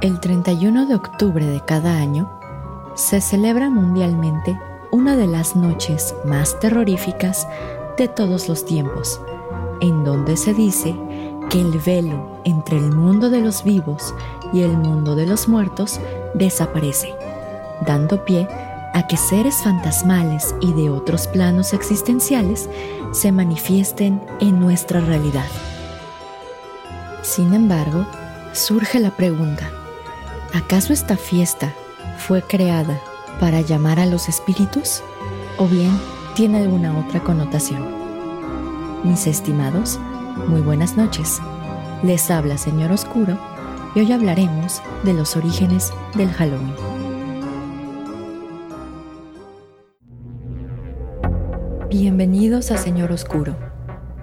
El 31 de octubre de cada año se celebra mundialmente una de las noches más terroríficas de todos los tiempos, en donde se dice que el velo entre el mundo de los vivos y el mundo de los muertos desaparece, dando pie a que seres fantasmales y de otros planos existenciales se manifiesten en nuestra realidad. Sin embargo, surge la pregunta, ¿Acaso esta fiesta fue creada para llamar a los espíritus o bien tiene alguna otra connotación? Mis estimados, muy buenas noches. Les habla Señor Oscuro y hoy hablaremos de los orígenes del Halloween. Bienvenidos a Señor Oscuro,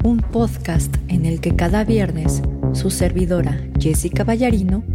un podcast en el que cada viernes su servidora Jessica Ballarino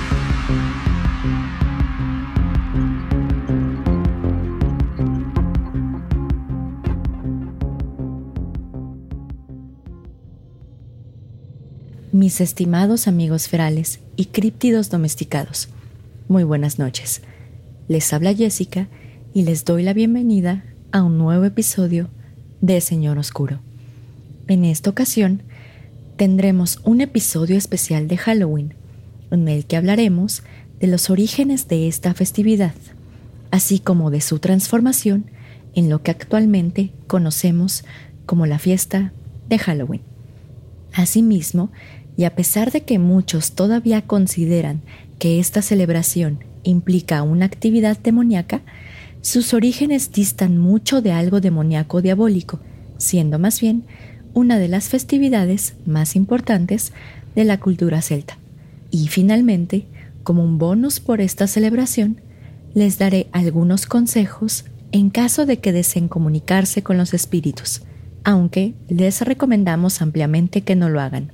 Mis estimados amigos ferales y críptidos domesticados, muy buenas noches. Les habla Jessica y les doy la bienvenida a un nuevo episodio de Señor Oscuro. En esta ocasión tendremos un episodio especial de Halloween, en el que hablaremos de los orígenes de esta festividad, así como de su transformación en lo que actualmente conocemos como la fiesta de Halloween. Asimismo, y a pesar de que muchos todavía consideran que esta celebración implica una actividad demoníaca, sus orígenes distan mucho de algo demoníaco diabólico, siendo más bien una de las festividades más importantes de la cultura celta. Y finalmente, como un bonus por esta celebración, les daré algunos consejos en caso de que deseen comunicarse con los espíritus, aunque les recomendamos ampliamente que no lo hagan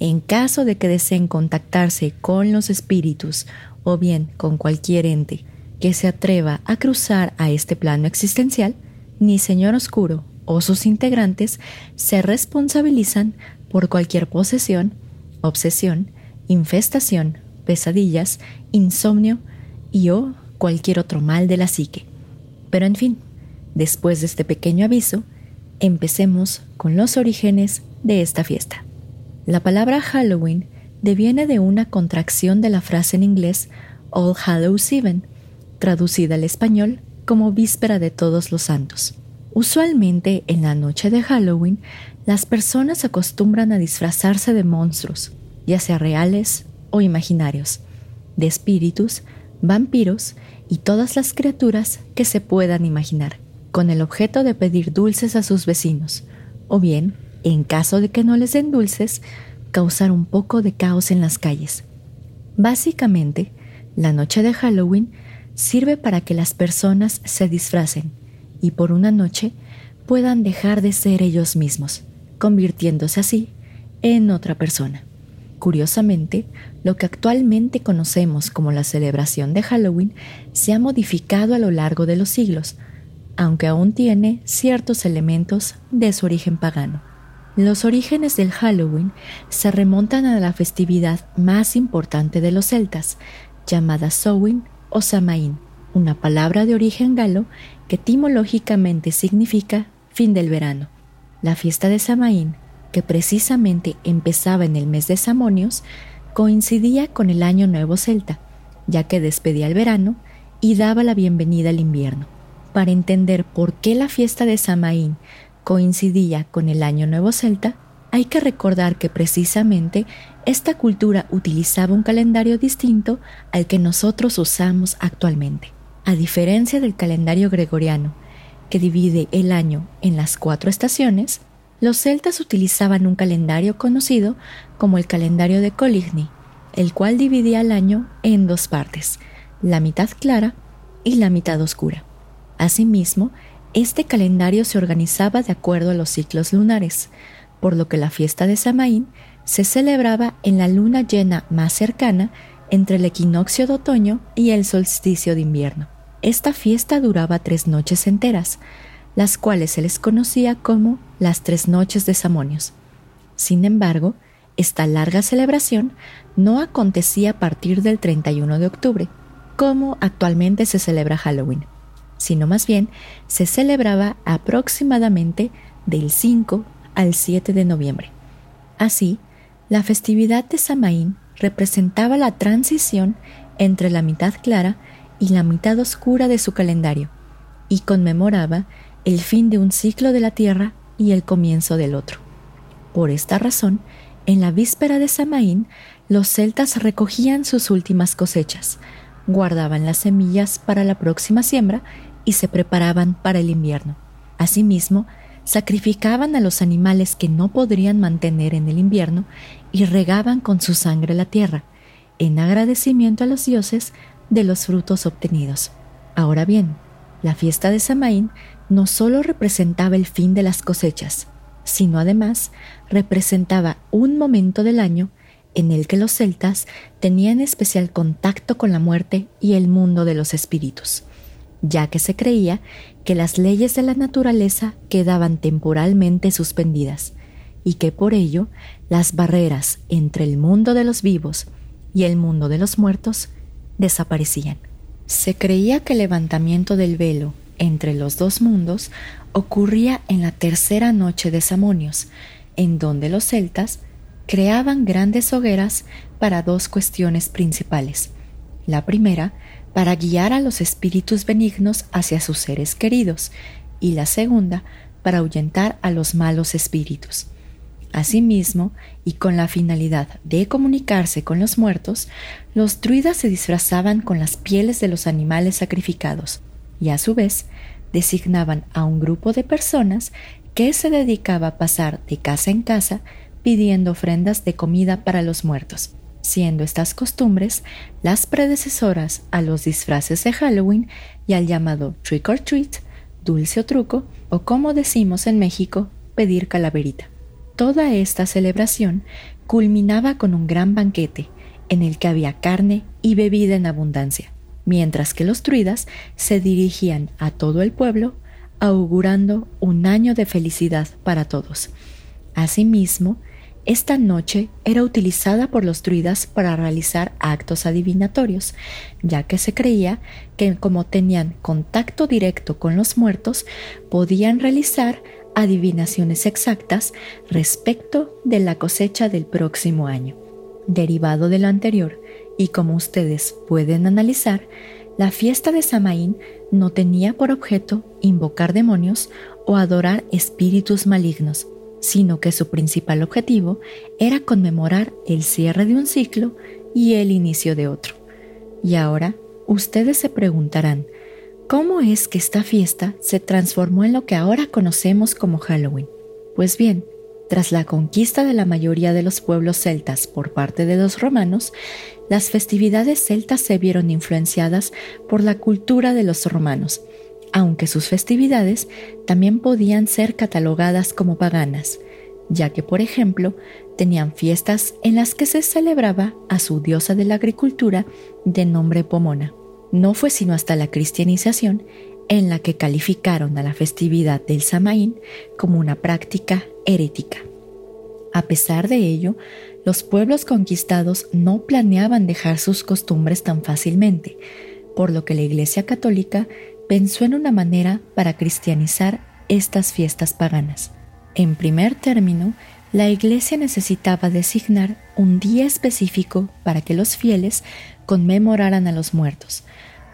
en caso de que deseen contactarse con los espíritus o bien con cualquier ente que se atreva a cruzar a este plano existencial, ni Señor Oscuro o sus integrantes se responsabilizan por cualquier posesión, obsesión, infestación, pesadillas, insomnio y o cualquier otro mal de la psique. Pero en fin, después de este pequeño aviso, empecemos con los orígenes de esta fiesta. La palabra Halloween deviene de una contracción de la frase en inglés All Hallows Even, traducida al español como Víspera de Todos los Santos. Usualmente en la noche de Halloween, las personas acostumbran a disfrazarse de monstruos, ya sea reales o imaginarios, de espíritus, vampiros y todas las criaturas que se puedan imaginar, con el objeto de pedir dulces a sus vecinos, o bien en caso de que no les den dulces, causar un poco de caos en las calles. Básicamente, la noche de Halloween sirve para que las personas se disfracen y por una noche puedan dejar de ser ellos mismos, convirtiéndose así en otra persona. Curiosamente, lo que actualmente conocemos como la celebración de Halloween se ha modificado a lo largo de los siglos, aunque aún tiene ciertos elementos de su origen pagano. Los orígenes del Halloween se remontan a la festividad más importante de los celtas, llamada Samhain o Samaín, una palabra de origen galo que etimológicamente significa fin del verano. La fiesta de Samaín, que precisamente empezaba en el mes de Samonios, coincidía con el año nuevo celta, ya que despedía el verano y daba la bienvenida al invierno. Para entender por qué la fiesta de Samaín coincidía con el Año Nuevo Celta, hay que recordar que precisamente esta cultura utilizaba un calendario distinto al que nosotros usamos actualmente. A diferencia del calendario gregoriano, que divide el año en las cuatro estaciones, los celtas utilizaban un calendario conocido como el calendario de Coligny, el cual dividía el año en dos partes, la mitad clara y la mitad oscura. Asimismo, este calendario se organizaba de acuerdo a los ciclos lunares, por lo que la fiesta de Samaín se celebraba en la luna llena más cercana entre el equinoccio de otoño y el solsticio de invierno. Esta fiesta duraba tres noches enteras, las cuales se les conocía como las tres noches de Samonios. Sin embargo, esta larga celebración no acontecía a partir del 31 de octubre, como actualmente se celebra Halloween, sino más bien se celebraba aproximadamente del 5 al 7 de noviembre. Así, la festividad de Samaín representaba la transición entre la mitad clara y la mitad oscura de su calendario, y conmemoraba el fin de un ciclo de la Tierra y el comienzo del otro. Por esta razón, en la víspera de Samaín, los celtas recogían sus últimas cosechas, guardaban las semillas para la próxima siembra y se preparaban para el invierno. Asimismo, sacrificaban a los animales que no podrían mantener en el invierno y regaban con su sangre la tierra, en agradecimiento a los dioses de los frutos obtenidos. Ahora bien, la fiesta de Samaín no solo representaba el fin de las cosechas, sino además representaba un momento del año en el que los celtas tenían especial contacto con la muerte y el mundo de los espíritus, ya que se creía que las leyes de la naturaleza quedaban temporalmente suspendidas y que por ello las barreras entre el mundo de los vivos y el mundo de los muertos desaparecían. Se creía que el levantamiento del velo entre los dos mundos ocurría en la tercera noche de Samonios, en donde los celtas creaban grandes hogueras para dos cuestiones principales. La primera, para guiar a los espíritus benignos hacia sus seres queridos, y la segunda, para ahuyentar a los malos espíritus. Asimismo, y con la finalidad de comunicarse con los muertos, los druidas se disfrazaban con las pieles de los animales sacrificados, y a su vez designaban a un grupo de personas que se dedicaba a pasar de casa en casa pidiendo ofrendas de comida para los muertos, siendo estas costumbres las predecesoras a los disfraces de Halloween y al llamado trick or treat, dulce o truco, o como decimos en México, pedir calaverita. Toda esta celebración culminaba con un gran banquete en el que había carne y bebida en abundancia, mientras que los druidas se dirigían a todo el pueblo augurando un año de felicidad para todos. Asimismo, esta noche era utilizada por los druidas para realizar actos adivinatorios, ya que se creía que como tenían contacto directo con los muertos, podían realizar adivinaciones exactas respecto de la cosecha del próximo año. Derivado de lo anterior, y como ustedes pueden analizar, la fiesta de Samaín no tenía por objeto invocar demonios o adorar espíritus malignos, sino que su principal objetivo era conmemorar el cierre de un ciclo y el inicio de otro. Y ahora, ustedes se preguntarán, ¿cómo es que esta fiesta se transformó en lo que ahora conocemos como Halloween? Pues bien, tras la conquista de la mayoría de los pueblos celtas por parte de los romanos, las festividades celtas se vieron influenciadas por la cultura de los romanos, aunque sus festividades también podían ser catalogadas como paganas, ya que, por ejemplo, tenían fiestas en las que se celebraba a su diosa de la agricultura de nombre Pomona. No fue sino hasta la cristianización en la que calificaron a la festividad del Samaín como una práctica herética. A pesar de ello, los pueblos conquistados no planeaban dejar sus costumbres tan fácilmente, por lo que la Iglesia Católica pensó en una manera para cristianizar estas fiestas paganas. En primer término, la Iglesia necesitaba designar un día específico para que los fieles conmemoraran a los muertos,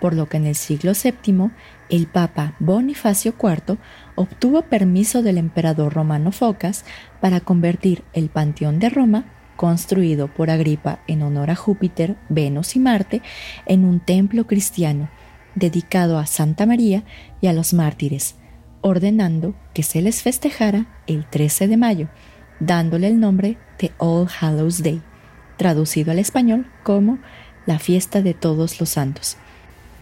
por lo que en el siglo VII el Papa Bonifacio IV obtuvo permiso del emperador romano Focas para convertir el Panteón de Roma construido por Agripa en honor a Júpiter, Venus y Marte, en un templo cristiano dedicado a Santa María y a los mártires, ordenando que se les festejara el 13 de mayo, dándole el nombre de All Hallows Day, traducido al español como la fiesta de todos los santos.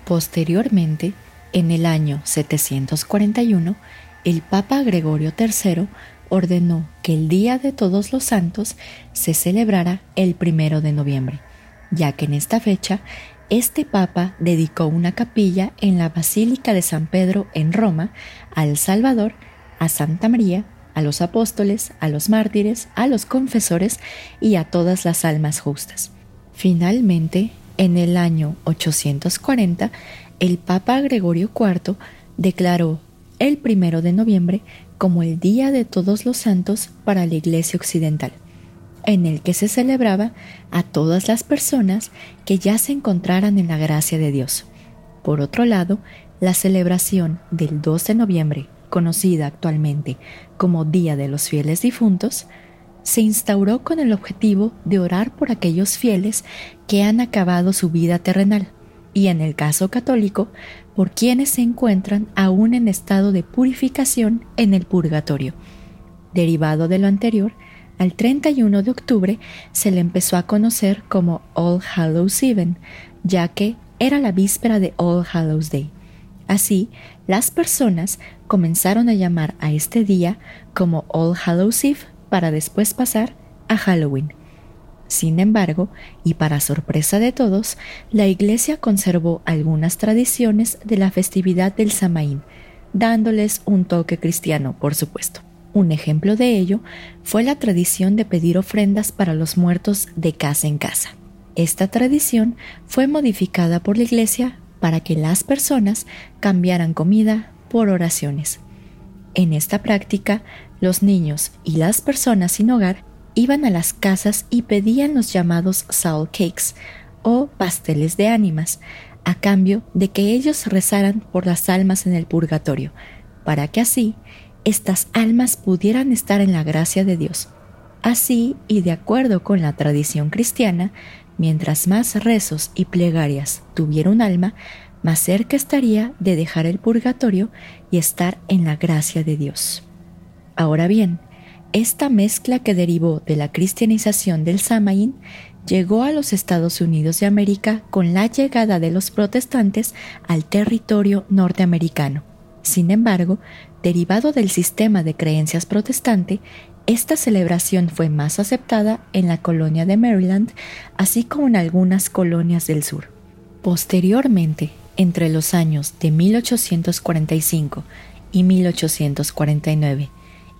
Posteriormente, en el año 741, el Papa Gregorio III ordenó que el Día de Todos los Santos se celebrara el primero de noviembre, ya que en esta fecha este papa dedicó una capilla en la Basílica de San Pedro en Roma al Salvador, a Santa María, a los apóstoles, a los mártires, a los confesores y a todas las almas justas. Finalmente, en el año 840, el Papa Gregorio IV declaró el primero de noviembre como el Día de Todos los Santos para la Iglesia Occidental, en el que se celebraba a todas las personas que ya se encontraran en la gracia de Dios. Por otro lado, la celebración del 2 de noviembre, conocida actualmente como Día de los Fieles Difuntos, se instauró con el objetivo de orar por aquellos fieles que han acabado su vida terrenal y en el caso católico, por quienes se encuentran aún en estado de purificación en el purgatorio. Derivado de lo anterior, al 31 de octubre se le empezó a conocer como All Hallows Even, ya que era la víspera de All Hallows Day. Así, las personas comenzaron a llamar a este día como All Hallows Eve para después pasar a Halloween. Sin embargo, y para sorpresa de todos, la Iglesia conservó algunas tradiciones de la festividad del Samaín, dándoles un toque cristiano, por supuesto. Un ejemplo de ello fue la tradición de pedir ofrendas para los muertos de casa en casa. Esta tradición fue modificada por la Iglesia para que las personas cambiaran comida por oraciones. En esta práctica, los niños y las personas sin hogar iban a las casas y pedían los llamados soul cakes o pasteles de ánimas, a cambio de que ellos rezaran por las almas en el purgatorio, para que así estas almas pudieran estar en la gracia de Dios. Así, y de acuerdo con la tradición cristiana, mientras más rezos y plegarias tuviera un alma, más cerca estaría de dejar el purgatorio y estar en la gracia de Dios. Ahora bien, esta mezcla que derivó de la cristianización del Samaín llegó a los Estados Unidos de América con la llegada de los protestantes al territorio norteamericano. Sin embargo, derivado del sistema de creencias protestante, esta celebración fue más aceptada en la colonia de Maryland, así como en algunas colonias del sur. Posteriormente, entre los años de 1845 y 1849,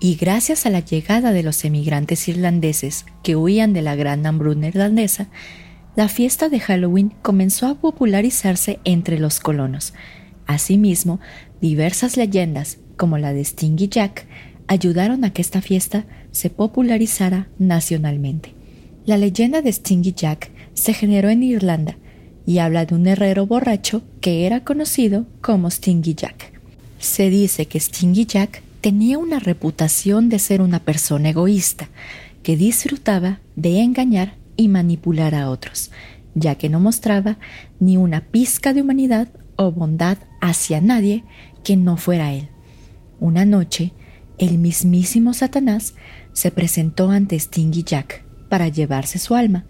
y gracias a la llegada de los emigrantes irlandeses que huían de la gran hambruna irlandesa, la fiesta de Halloween comenzó a popularizarse entre los colonos. Asimismo, diversas leyendas, como la de Stingy Jack, ayudaron a que esta fiesta se popularizara nacionalmente. La leyenda de Stingy Jack se generó en Irlanda y habla de un herrero borracho que era conocido como Stingy Jack. Se dice que Stingy Jack tenía una reputación de ser una persona egoísta, que disfrutaba de engañar y manipular a otros, ya que no mostraba ni una pizca de humanidad o bondad hacia nadie que no fuera él. Una noche, el mismísimo Satanás se presentó ante Stingy Jack para llevarse su alma,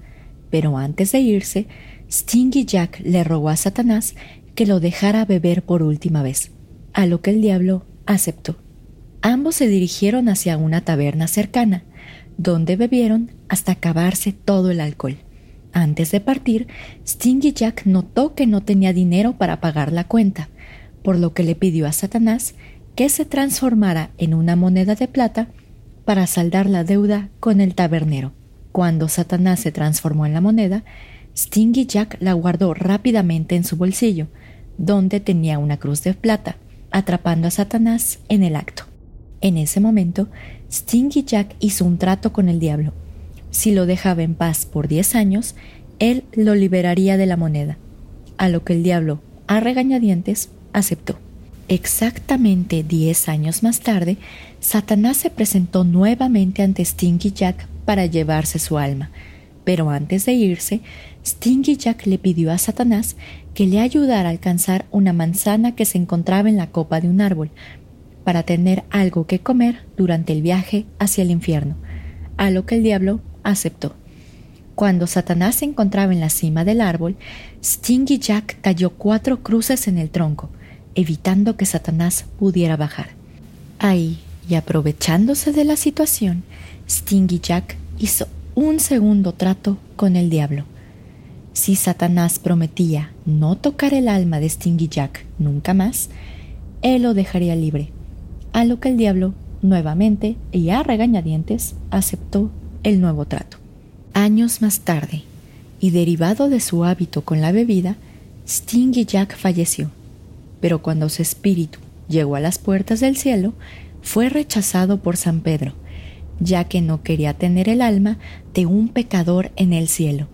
pero antes de irse, Stingy Jack le rogó a Satanás que lo dejara beber por última vez, a lo que el diablo aceptó. Ambos se dirigieron hacia una taberna cercana, donde bebieron hasta acabarse todo el alcohol. Antes de partir, Stingy Jack notó que no tenía dinero para pagar la cuenta, por lo que le pidió a Satanás que se transformara en una moneda de plata para saldar la deuda con el tabernero. Cuando Satanás se transformó en la moneda, Stingy Jack la guardó rápidamente en su bolsillo, donde tenía una cruz de plata, atrapando a Satanás en el acto. En ese momento, Stingy Jack hizo un trato con el diablo. Si lo dejaba en paz por diez años, él lo liberaría de la moneda, a lo que el diablo, a regañadientes, aceptó. Exactamente diez años más tarde, Satanás se presentó nuevamente ante Stingy Jack para llevarse su alma, pero antes de irse, Stingy Jack le pidió a Satanás que le ayudara a alcanzar una manzana que se encontraba en la copa de un árbol, para tener algo que comer durante el viaje hacia el infierno, a lo que el diablo aceptó. Cuando Satanás se encontraba en la cima del árbol, Stingy Jack talló cuatro cruces en el tronco, evitando que Satanás pudiera bajar. Ahí, Y aprovechándose de la situación, Stingy Jack hizo un segundo trato con el diablo. Si Satanás prometía no tocar el alma de Stingy Jack nunca más, él lo dejaría libre, a lo que el diablo, nuevamente y a regañadientes, aceptó el nuevo trato. Años más tarde, y derivado de su hábito con la bebida, Stingy Jack falleció, pero cuando su espíritu llegó a las puertas del cielo, fue rechazado por San Pedro, ya que no quería tener el alma de un pecador en el cielo.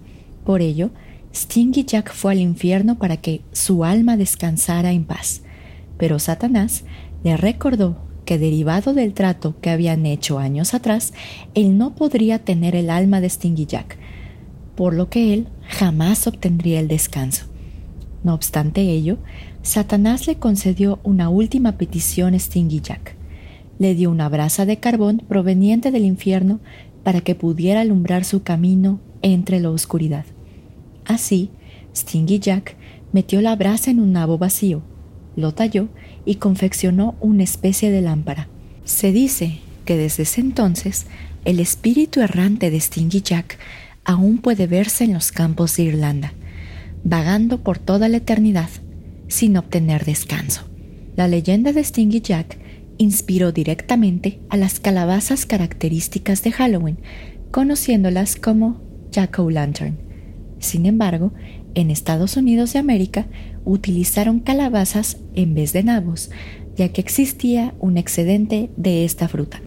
Por ello, Stingy Jack fue al infierno para que su alma descansara en paz. Pero Satanás le recordó que derivado del trato que habían hecho años atrás, él no podría tener el alma de Stingy Jack, por lo que él jamás obtendría el descanso. No obstante ello, Satanás le concedió una última petición a Stingy Jack. Le dio una brasa de carbón proveniente del infierno para que pudiera alumbrar su camino entre la oscuridad. Así, Stingy Jack metió la brasa en un nabo vacío, lo talló y confeccionó una especie de lámpara. Se dice que desde ese entonces el espíritu errante de Stingy Jack aún puede verse en los campos de Irlanda, vagando por toda la eternidad sin obtener descanso. La leyenda de Stingy Jack inspiró directamente a las calabazas características de Halloween, conociéndolas como Jack o' Lantern. Sin embargo, en Estados Unidos de América utilizaron calabazas en vez de nabos, ya que existía un excedente de esta fruta.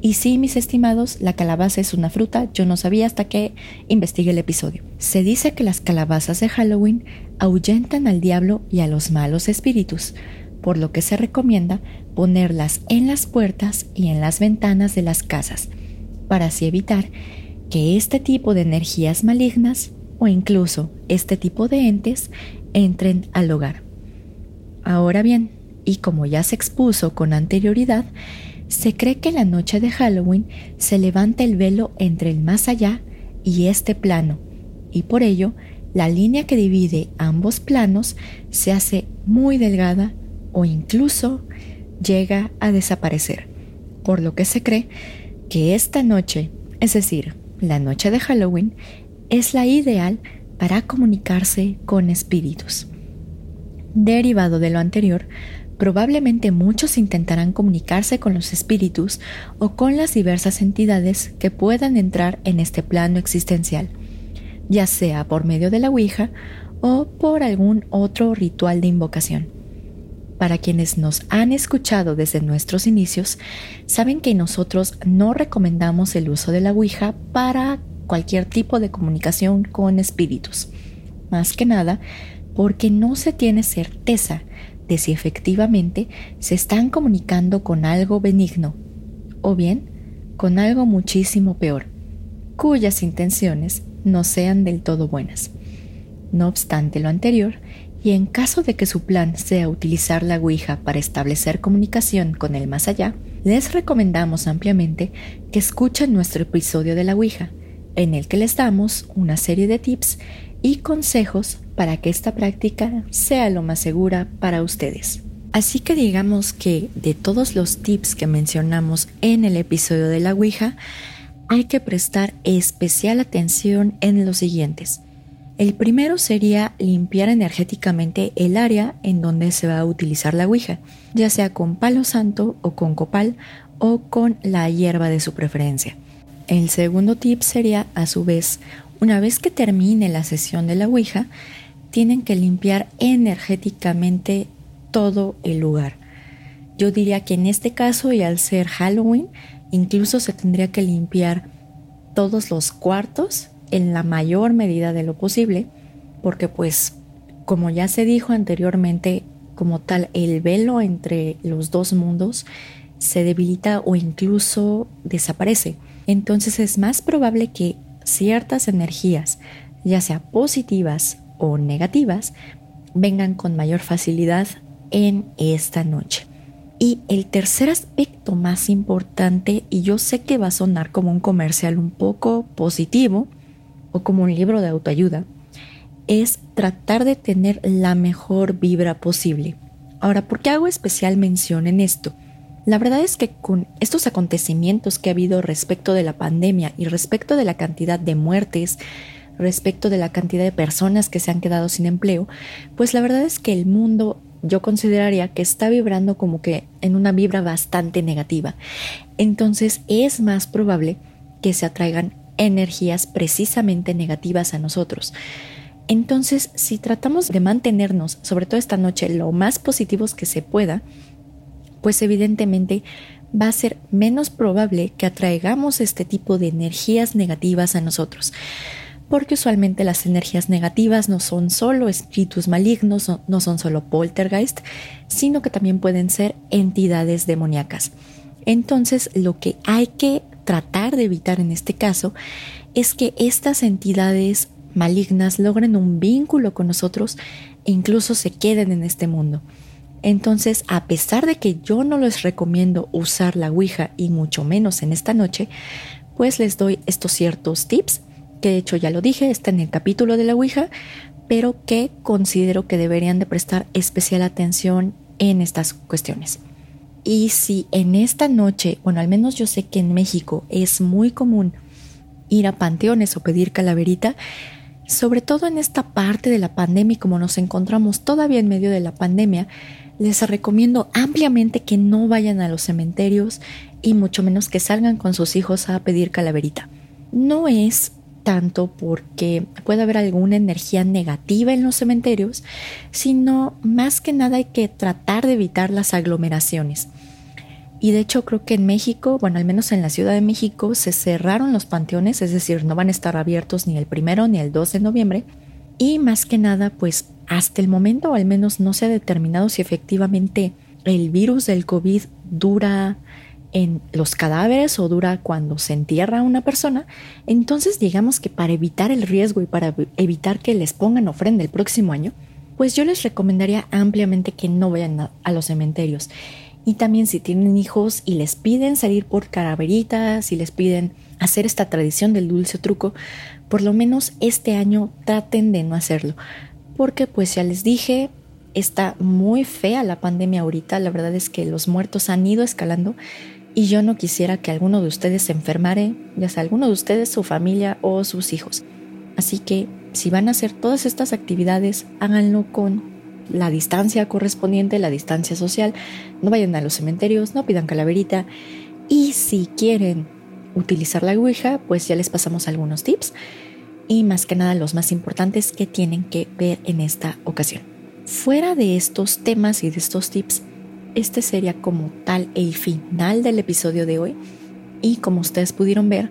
Y sí, mis estimados, la calabaza es una fruta, yo no sabía hasta que investigué el episodio. Se dice que las calabazas de Halloween ahuyentan al diablo y a los malos espíritus, por lo que se recomienda ponerlas en las puertas y en las ventanas de las casas, para así evitar que este tipo de energías malignas o incluso este tipo de entes entren al hogar. Ahora bien, y como ya se expuso con anterioridad, se cree que la noche de Halloween se levanta el velo entre el más allá y este plano, y por ello la línea que divide ambos planos se hace muy delgada o incluso llega a desaparecer, por lo que se cree que esta noche, es decir, la noche de Halloween, es la ideal para comunicarse con espíritus. Derivado de lo anterior, probablemente muchos intentarán comunicarse con los espíritus o con las diversas entidades que puedan entrar en este plano existencial, ya sea por medio de la Ouija o por algún otro ritual de invocación. Para quienes nos han escuchado desde nuestros inicios, saben que nosotros no recomendamos el uso de la Ouija para cualquier tipo de comunicación con espíritus. Más que nada, porque no se tiene certeza de si efectivamente se están comunicando con algo benigno o bien con algo muchísimo peor, cuyas intenciones no sean del todo buenas. No obstante lo anterior, y en caso de que su plan sea utilizar la Ouija para establecer comunicación con el más allá, les recomendamos ampliamente que escuchen nuestro episodio de la Ouija, en el que les damos una serie de tips y consejos para que esta práctica sea lo más segura para ustedes. Así que digamos que de todos los tips que mencionamos en el episodio de la Ouija, hay que prestar especial atención en los siguientes. El primero sería limpiar energéticamente el área en donde se va a utilizar la Ouija, ya sea con palo santo o con copal o con la hierba de su preferencia. El segundo tip sería, a su vez, una vez que termine la sesión de la Ouija, tienen que limpiar energéticamente todo el lugar. Yo diría que en este caso, y al ser Halloween, incluso se tendría que limpiar todos los cuartos en la mayor medida de lo posible, porque pues, como ya se dijo anteriormente, como tal, el velo entre los dos mundos se debilita o incluso desaparece. Entonces es más probable que ciertas energías, ya sea positivas o negativas, vengan con mayor facilidad en esta noche. Y el tercer aspecto más importante, y yo sé que va a sonar como un comercial un poco positivo o como un libro de autoayuda, es tratar de tener la mejor vibra posible. Ahora, ¿por qué hago especial mención en esto? La verdad es que con estos acontecimientos que ha habido respecto de la pandemia y respecto de la cantidad de muertes, respecto de la cantidad de personas que se han quedado sin empleo, pues la verdad es que el mundo yo consideraría que está vibrando como que en una vibra bastante negativa. Entonces es más probable que se atraigan energías precisamente negativas a nosotros. Entonces, si tratamos de mantenernos, sobre todo esta noche, lo más positivos que se pueda, pues evidentemente va a ser menos probable que atraigamos este tipo de energías negativas a nosotros porque usualmente las energías negativas no son solo espíritus malignos, no son solo poltergeist, sino que también pueden ser entidades demoníacas. Entonces, lo que hay que tratar de evitar en este caso es que estas entidades malignas logren un vínculo con nosotros e incluso se queden en este mundo. Entonces, a pesar de que yo no les recomiendo usar la Ouija y mucho menos en esta noche, pues les doy estos ciertos tips que de hecho ya lo dije, está en el capítulo de la Ouija, pero que considero que deberían de prestar especial atención en estas cuestiones. Y si en esta noche, bueno, al menos yo sé que en México es muy común ir a panteones o pedir calaverita, sobre todo en esta parte de la pandemia como nos encontramos todavía en medio de la pandemia, les recomiendo ampliamente que no vayan a los cementerios y mucho menos que salgan con sus hijos a pedir calaverita. No es tanto porque puede haber alguna energía negativa en los cementerios, sino más que nada hay que tratar de evitar las aglomeraciones. Y de hecho creo que en México, bueno, al menos en la Ciudad de México, se cerraron los panteones, es decir, no van a estar abiertos ni el primero ni el 2 de noviembre. Y más que nada, pues hasta el momento, al menos no se ha determinado si efectivamente el virus del COVID dura en los cadáveres o dura cuando se entierra a una persona, entonces digamos que para evitar el riesgo y para evitar que les pongan ofrenda el próximo año, pues yo les recomendaría ampliamente que no vayan a, los cementerios. Y también si tienen hijos y les piden salir por calaveritas, si les piden hacer esta tradición del dulce truco, por lo menos este año traten de no hacerlo. Porque pues ya les dije, está muy fea la pandemia ahorita, la verdad es que los muertos han ido escalando y yo no quisiera que alguno de ustedes se enfermare, ya sea alguno de ustedes, su familia o sus hijos. Así que si van a hacer todas estas actividades, háganlo con la distancia correspondiente, la distancia social. No vayan a los cementerios, no pidan calaverita. Y si quieren utilizar la Ouija, pues ya les pasamos algunos tips. Y más que nada los más importantes que tienen que ver en esta ocasión. Fuera de estos temas y de estos tips, este sería como tal el final del episodio de hoy. Y como ustedes pudieron ver,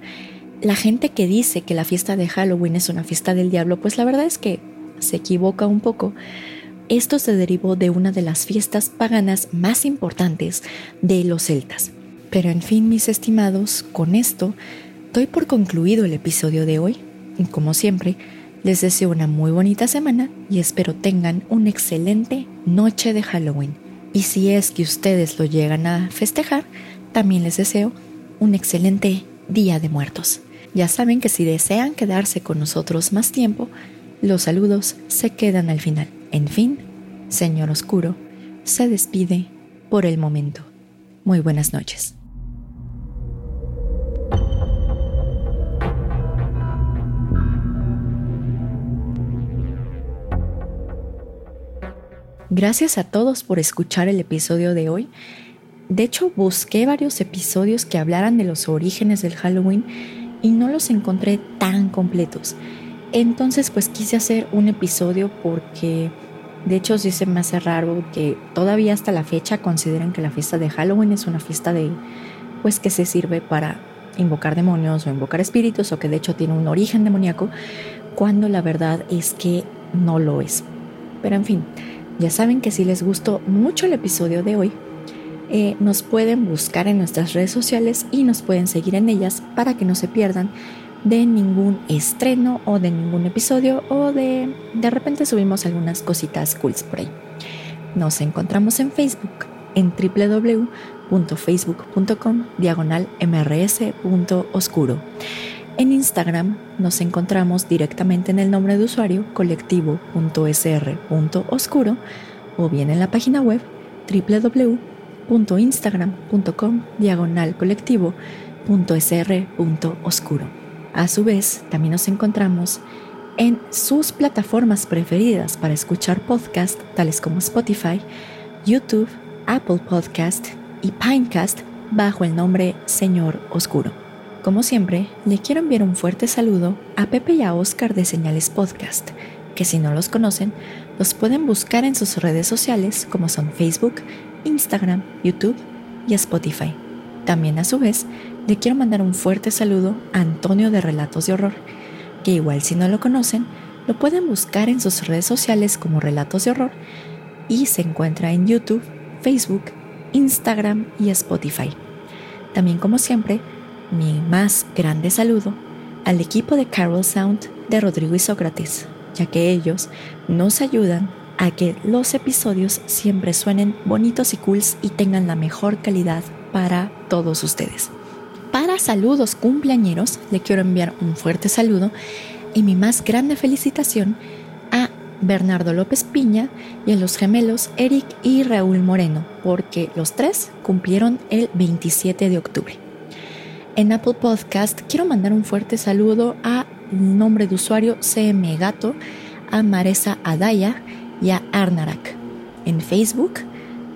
la gente que dice que la fiesta de Halloween es una fiesta del diablo, pues la verdad es que se equivoca un poco. Esto se derivó de una de las fiestas paganas más importantes de los celtas. Pero en fin, mis estimados, con esto doy por concluido el episodio de hoy. Y como siempre, les deseo una muy bonita semana y espero tengan una excelente noche de Halloween. Y si es que ustedes lo llegan a festejar, también les deseo un excelente Día de Muertos. Ya saben que si desean quedarse con nosotros más tiempo, los saludos se quedan al final. En fin, Señor Oscuro se despide por el momento. Muy buenas noches. Gracias a todos por escuchar el episodio de hoy. De hecho, busqué varios episodios que hablaran de los orígenes del Halloween y no los encontré tan completos. Entonces, pues quise hacer un episodio porque de hecho sí se me hace raro que todavía hasta la fecha consideren que la fiesta de Halloween es una fiesta de pues que se sirve para invocar demonios o invocar espíritus o que de hecho tiene un origen demoníaco, cuando la verdad es que no lo es. Pero en fin, ya saben que si les gustó mucho el episodio de hoy, eh, nos pueden buscar en nuestras redes sociales y nos pueden seguir en ellas para que no se pierdan de ningún estreno o de ningún episodio o de de repente subimos algunas cositas cool por ahí. Nos encontramos en Facebook en www.facebook.com diagonal mrs.oscuro. En Instagram nos encontramos directamente en el nombre de usuario colectivo.sr.oscuro o bien en la página web www.instagram.com diagonal colectivo oscuro. A su vez, también nos encontramos en sus plataformas preferidas para escuchar podcast, tales como Spotify, YouTube, Apple Podcast y Pinecast, bajo el nombre Señor Oscuro. Como siempre, le quiero enviar un fuerte saludo a Pepe y a Oscar de Señales Podcast, que si no los conocen, los pueden buscar en sus redes sociales como son Facebook, Instagram, YouTube y Spotify. También a su vez, le quiero mandar un fuerte saludo a Antonio de Relatos de Horror, que igual si no lo conocen, lo pueden buscar en sus redes sociales como Relatos de Horror y se encuentra en YouTube, Facebook, Instagram y Spotify. También como siempre, mi más grande saludo al equipo de Carol Sound de Rodrigo y Sócrates, ya que ellos nos ayudan a que los episodios siempre suenen bonitos y cools y tengan la mejor calidad para todos ustedes. Para saludos cumpleañeros, le quiero enviar un fuerte saludo y mi más grande felicitación a Bernardo López Piña y a los gemelos Eric y Raúl Moreno, porque los tres cumplieron el 27 de octubre. En Apple Podcast quiero mandar un fuerte saludo a nombre de usuario CM Gato, a Maresa Adaya y a Arnarak. En Facebook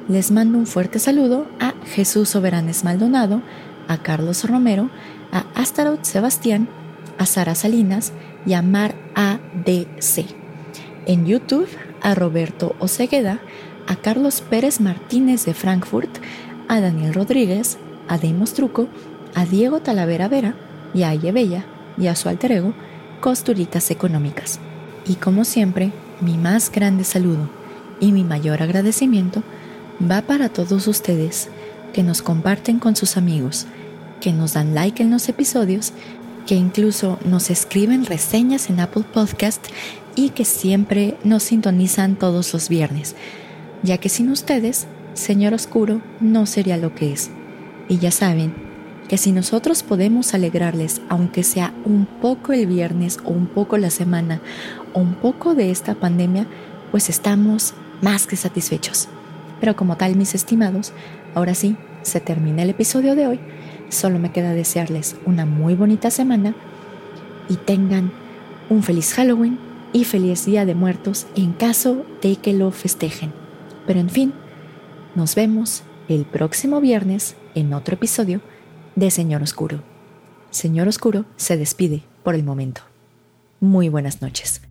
les mando un fuerte saludo a Jesús Soberanes Maldonado, a Carlos Romero, a Astaroth Sebastián, a Sara Salinas y a Mar ADC. En YouTube, a Roberto Osegueda, a Carlos Pérez Martínez de Frankfurt, a Daniel Rodríguez, a Deimos Truco, a Diego Talavera Vera y a Ayebella y a su alter ego, Costuritas Económicas. Y como siempre, mi más grande saludo y mi mayor agradecimiento va para todos ustedes que nos comparten con sus amigos, que nos dan like en los episodios, que incluso nos escriben reseñas en Apple Podcast y que siempre nos sintonizan todos los viernes, ya que sin ustedes, Señor Oscuro no sería lo que es. Y ya saben que si nosotros podemos alegrarles, aunque sea un poco el viernes o un poco la semana o un poco de esta pandemia, pues estamos más que satisfechos. Pero como tal, mis estimados, ahora sí, se termina el episodio de hoy Solo me queda desearles una muy bonita semana y tengan un feliz Halloween y feliz Día de Muertos en caso de que lo festejen. Pero en fin, nos vemos el próximo viernes en otro episodio de Señor Oscuro. Señor Oscuro se despide por el momento. Muy buenas noches.